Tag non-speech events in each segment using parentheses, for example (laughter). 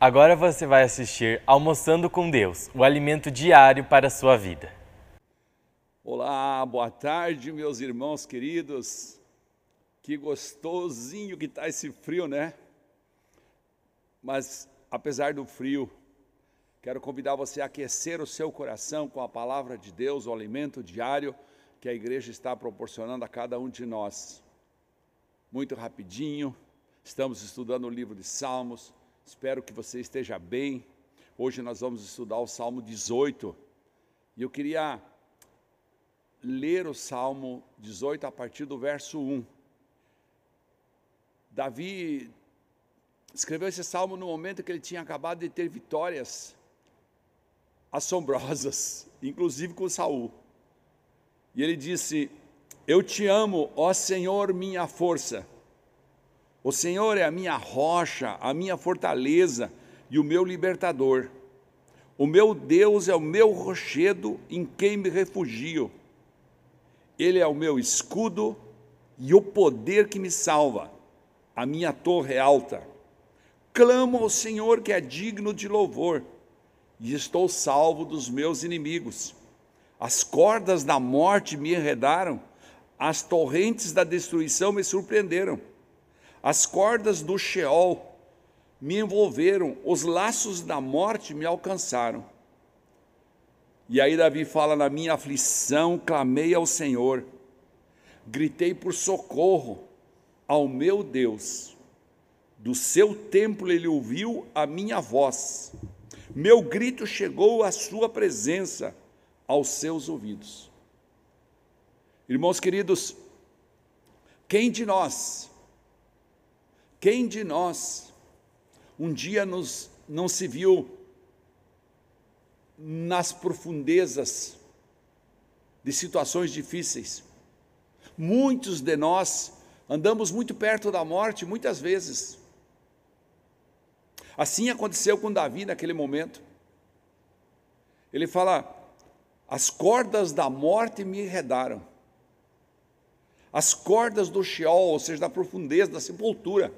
Agora você vai assistir Almoçando com Deus, o alimento diário para a sua vida. Olá, boa tarde, meus irmãos queridos. Que gostosinho que está esse frio, né? Mas apesar do frio, quero convidar você a aquecer o seu coração com a palavra de Deus, o alimento diário que a igreja está proporcionando a cada um de nós. Muito rapidinho, estamos estudando o livro de Salmos Espero que você esteja bem. Hoje nós vamos estudar o Salmo 18. E eu queria ler o Salmo 18 a partir do verso 1. Davi escreveu esse salmo no momento que ele tinha acabado de ter vitórias assombrosas, (laughs) inclusive com Saul. E ele disse: Eu te amo, ó Senhor, minha força. O Senhor é a minha rocha, a minha fortaleza e o meu libertador. O meu Deus é o meu rochedo em quem me refugio. Ele é o meu escudo e o poder que me salva, a minha torre alta. Clamo ao Senhor que é digno de louvor, e estou salvo dos meus inimigos. As cordas da morte me enredaram, as torrentes da destruição me surpreenderam. As cordas do Sheol me envolveram, os laços da morte me alcançaram. E aí Davi fala: Na minha aflição clamei ao Senhor, gritei por socorro ao meu Deus. Do seu templo ele ouviu a minha voz. Meu grito chegou à sua presença, aos seus ouvidos. Irmãos queridos, quem de nós quem de nós um dia nos, não se viu nas profundezas de situações difíceis? Muitos de nós andamos muito perto da morte, muitas vezes. Assim aconteceu com Davi naquele momento. Ele fala: as cordas da morte me enredaram, as cordas do Sheol, ou seja, da profundeza, da sepultura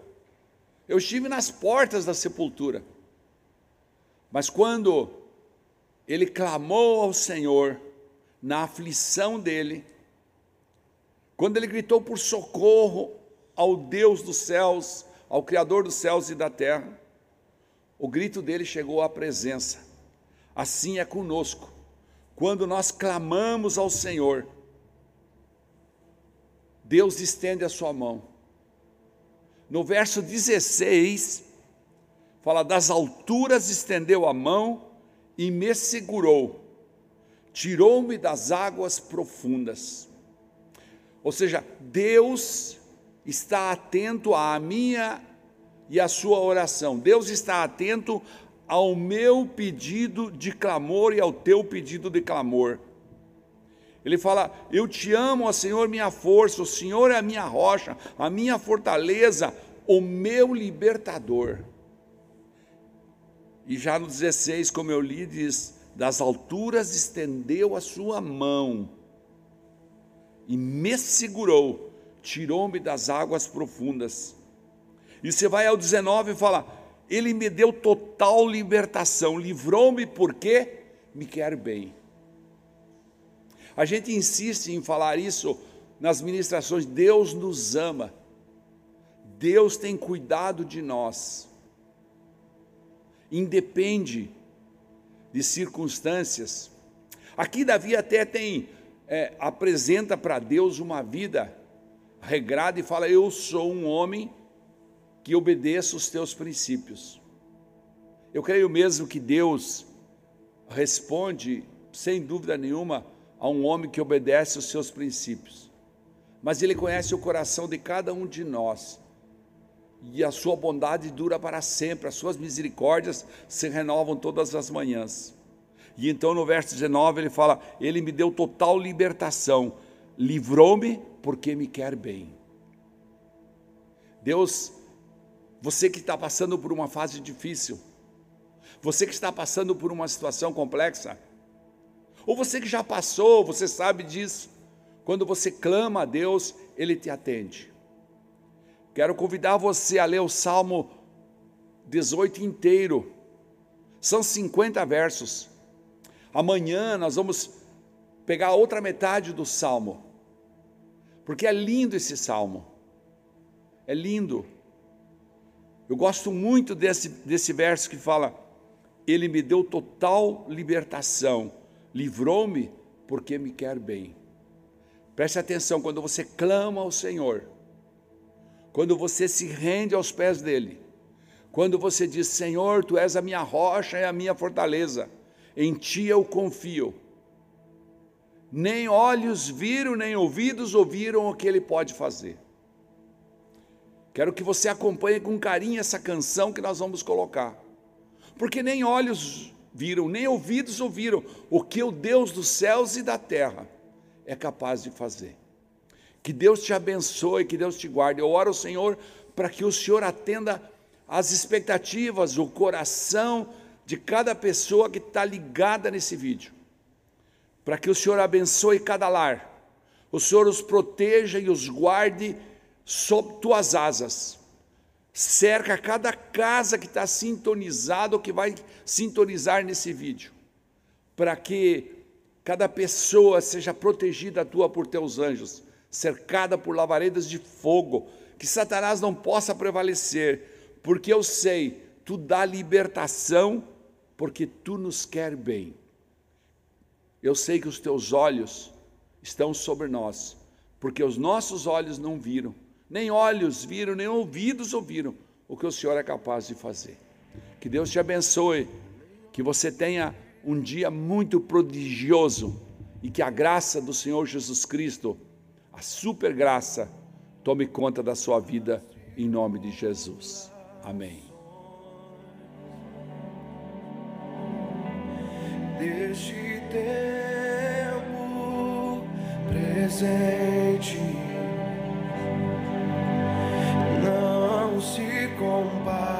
eu estive nas portas da sepultura. Mas quando ele clamou ao Senhor, na aflição dele, quando ele gritou por socorro ao Deus dos céus, ao Criador dos céus e da terra, o grito dele chegou à presença. Assim é conosco. Quando nós clamamos ao Senhor, Deus estende a sua mão no verso 16, fala: Das alturas estendeu a mão e me segurou, tirou-me das águas profundas. Ou seja, Deus está atento à minha e à sua oração. Deus está atento ao meu pedido de clamor e ao teu pedido de clamor. Ele fala: Eu te amo, ó Senhor, minha força, o Senhor é a minha rocha, a minha fortaleza, o meu libertador. E já no 16, como eu li, diz: Das alturas estendeu a sua mão e me segurou, tirou-me das águas profundas. E você vai ao 19 e fala: Ele me deu total libertação, livrou-me porque me quer bem. A gente insiste em falar isso nas ministrações. Deus nos ama. Deus tem cuidado de nós. Independe de circunstâncias. Aqui Davi até tem é, apresenta para Deus uma vida regrada e fala: Eu sou um homem que obedeço os teus princípios. Eu creio mesmo que Deus responde, sem dúvida nenhuma, a um homem que obedece os seus princípios. Mas Ele conhece o coração de cada um de nós. E a sua bondade dura para sempre, as suas misericórdias se renovam todas as manhãs. E então no verso 19 ele fala: Ele me deu total libertação, livrou-me porque me quer bem. Deus, você que está passando por uma fase difícil, você que está passando por uma situação complexa, ou você que já passou, você sabe disso. Quando você clama a Deus, Ele te atende. Quero convidar você a ler o Salmo 18 inteiro. São 50 versos. Amanhã nós vamos pegar a outra metade do salmo. Porque é lindo esse salmo. É lindo. Eu gosto muito desse, desse verso que fala: Ele me deu total libertação, livrou-me porque me quer bem. Preste atenção, quando você clama ao Senhor, quando você se rende aos pés dEle, quando você diz: Senhor, tu és a minha rocha e a minha fortaleza, em ti eu confio. Nem olhos viram, nem ouvidos ouviram o que ele pode fazer. Quero que você acompanhe com carinho essa canção que nós vamos colocar. Porque nem olhos viram, nem ouvidos ouviram o que o Deus dos céus e da terra é capaz de fazer. Que Deus te abençoe, que Deus te guarde. Eu oro ao Senhor para que o Senhor atenda as expectativas, o coração de cada pessoa que está ligada nesse vídeo. Para que o Senhor abençoe cada lar, o Senhor os proteja e os guarde sob tuas asas. Cerca cada casa que está sintonizado ou que vai sintonizar nesse vídeo, para que cada pessoa seja protegida tua por teus anjos, cercada por lavaredas de fogo, que Satanás não possa prevalecer, porque eu sei, tu dá libertação, porque tu nos quer bem. Eu sei que os teus olhos estão sobre nós, porque os nossos olhos não viram, nem olhos viram, nem ouvidos ouviram o que o Senhor é capaz de fazer. Que Deus te abençoe, que você tenha um dia muito prodigioso e que a graça do Senhor Jesus Cristo, a super graça, tome conta da sua vida em nome de Jesus. Amém. Tempo presente se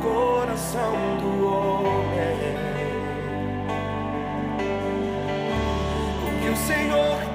coração do homem. O que o Senhor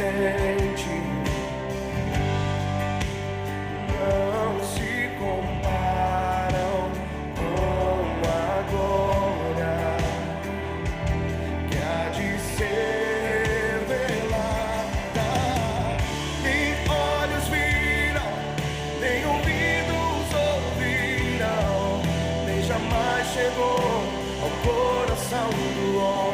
presente não se comparam com a glória que há de ser revelada. Nem olhos viram, nem ouvidos ouviram, nem jamais chegou ao coração do homem.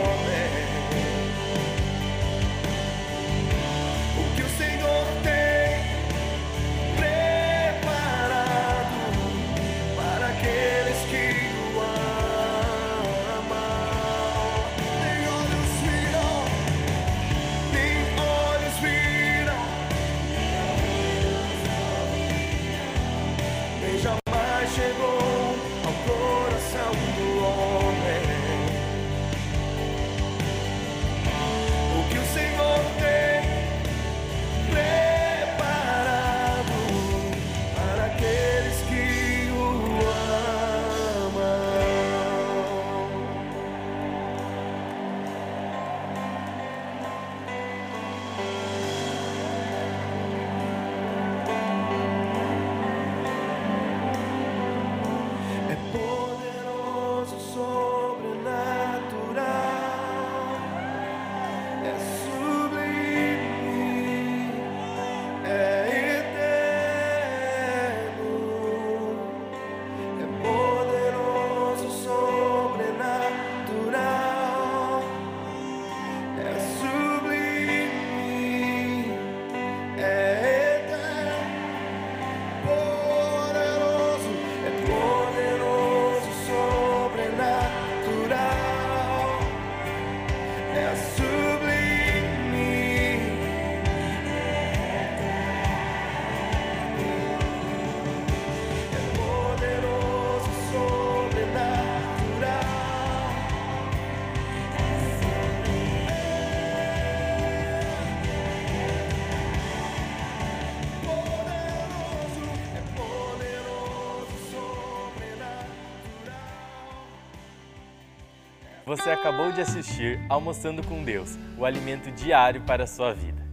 Você acabou de assistir Almoçando com Deus, o alimento diário para a sua vida.